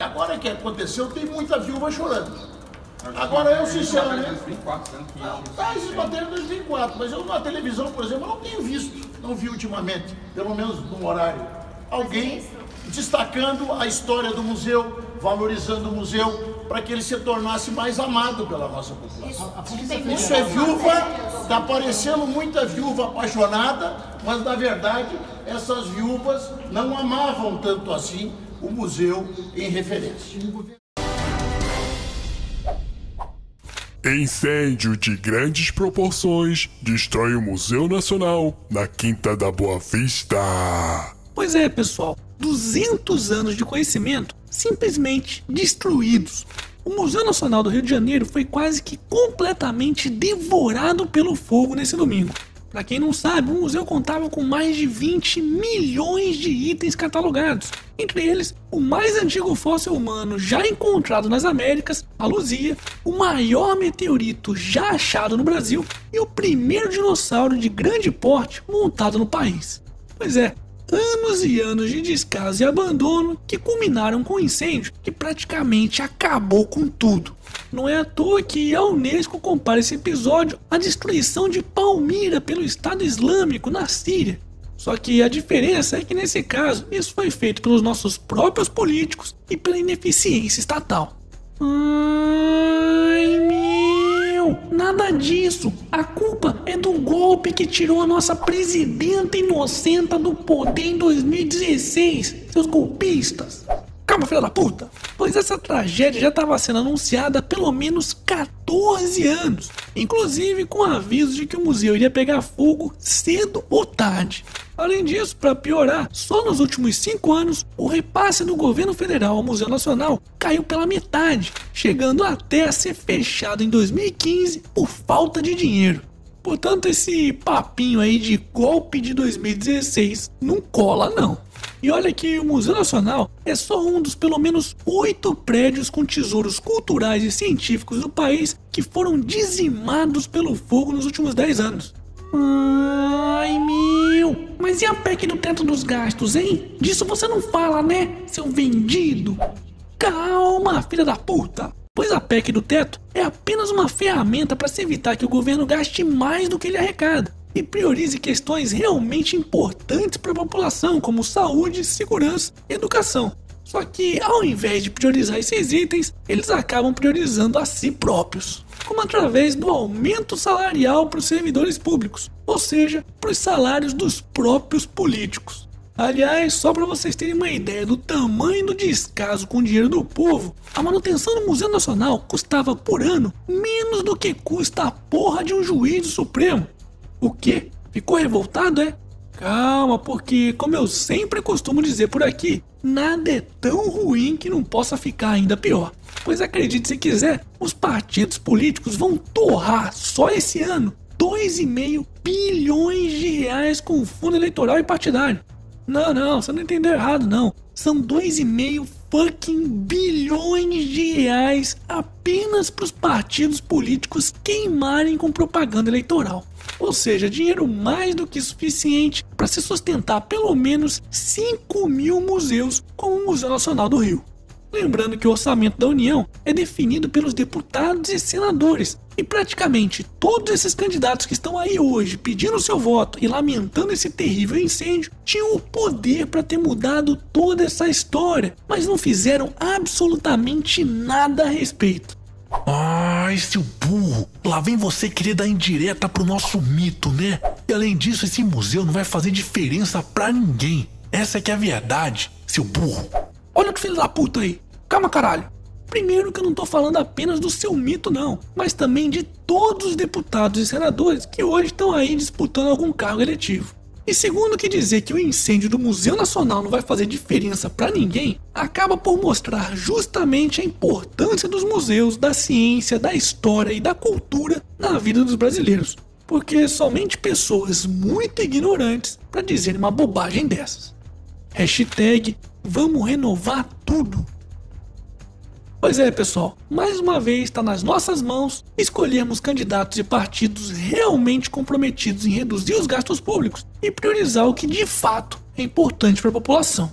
Agora que aconteceu, tem muita viúva chorando. Agora eu, sinceramente. 2004, sendo que Ah, esses bateram em 2004, mas eu na televisão, por exemplo, não tenho visto, não vi ultimamente, pelo menos no horário, alguém destacando a história do museu, valorizando o museu, para que ele se tornasse mais amado pela nossa população. Isso é viúva, está parecendo muita viúva apaixonada, mas na verdade essas viúvas não amavam tanto assim o museu em referência. Incêndio de grandes proporções destrói o Museu Nacional na Quinta da Boa Vista. Pois é, pessoal, 200 anos de conhecimento simplesmente destruídos. O Museu Nacional do Rio de Janeiro foi quase que completamente devorado pelo fogo nesse domingo. Para quem não sabe, o museu contava com mais de 20 milhões de itens catalogados. Entre eles, o mais antigo fóssil humano já encontrado nas Américas, a Luzia, o maior meteorito já achado no Brasil e o primeiro dinossauro de grande porte montado no país. Pois é, anos e anos de descaso e abandono que culminaram com um incêndio que praticamente acabou com tudo. Não é à toa que a Unesco compara esse episódio à destruição de Palmira pelo Estado Islâmico na Síria. Só que a diferença é que nesse caso isso foi feito pelos nossos próprios políticos e pela ineficiência estatal. Meu, nada disso. A culpa é do golpe que tirou a nossa presidenta inocenta do poder em 2016, seus golpistas. Calma, filha da puta! Pois essa tragédia já estava sendo anunciada há pelo menos 14 anos, inclusive com aviso de que o museu iria pegar fogo cedo ou tarde. Além disso, para piorar, só nos últimos cinco anos o repasse do governo federal ao Museu Nacional caiu pela metade, chegando até a ser fechado em 2015 por falta de dinheiro. Portanto, esse papinho aí de golpe de 2016 não cola não. E olha que o Museu Nacional é só um dos pelo menos oito prédios com tesouros culturais e científicos do país que foram dizimados pelo fogo nos últimos 10 anos. Ai meu, mas e a PEC do teto dos gastos, hein? Disso você não fala, né, seu vendido? Calma, filha da puta! Pois a PEC do teto é apenas uma ferramenta para se evitar que o governo gaste mais do que ele arrecada e priorize questões realmente importantes para a população, como saúde, segurança e educação. Só que, ao invés de priorizar esses itens, eles acabam priorizando a si próprios, como através do aumento salarial para os servidores públicos, ou seja, para os salários dos próprios políticos. Aliás, só para vocês terem uma ideia do tamanho do descaso com o dinheiro do povo, a manutenção do Museu Nacional custava por ano menos do que custa a porra de um juiz do Supremo. O quê? Ficou revoltado, é? Calma, porque, como eu sempre costumo dizer por aqui, nada é tão ruim que não possa ficar ainda pior. Pois acredite se quiser, os partidos políticos vão torrar só esse ano 2,5 bilhões de reais com fundo eleitoral e partidário. Não, não, você não entendeu errado, não. São 2,5 fucking bilhões de reais apenas para os partidos políticos queimarem com propaganda eleitoral. Ou seja, dinheiro mais do que suficiente para se sustentar pelo menos 5 mil museus, como o Museu Nacional do Rio. Lembrando que o orçamento da União é definido pelos deputados e senadores, e praticamente todos esses candidatos que estão aí hoje pedindo seu voto e lamentando esse terrível incêndio tinham o poder para ter mudado toda essa história, mas não fizeram absolutamente nada a respeito. Ai, seu burro! Lá vem você querer dar indireta pro nosso mito, né? E além disso, esse museu não vai fazer diferença pra ninguém. Essa é que é a verdade, seu burro. Olha que filho da puta aí. Calma, caralho. Primeiro que eu não tô falando apenas do seu mito, não, mas também de todos os deputados e senadores que hoje estão aí disputando algum cargo eletivo. E segundo que dizer que o incêndio do Museu Nacional não vai fazer diferença para ninguém, acaba por mostrar justamente a importância dos museus, da ciência, da história e da cultura na vida dos brasileiros. Porque somente pessoas muito ignorantes para dizer uma bobagem dessas. Hashtag vamos renovar tudo. Pois é, pessoal, mais uma vez está nas nossas mãos escolhermos candidatos e partidos realmente comprometidos em reduzir os gastos públicos e priorizar o que de fato é importante para a população.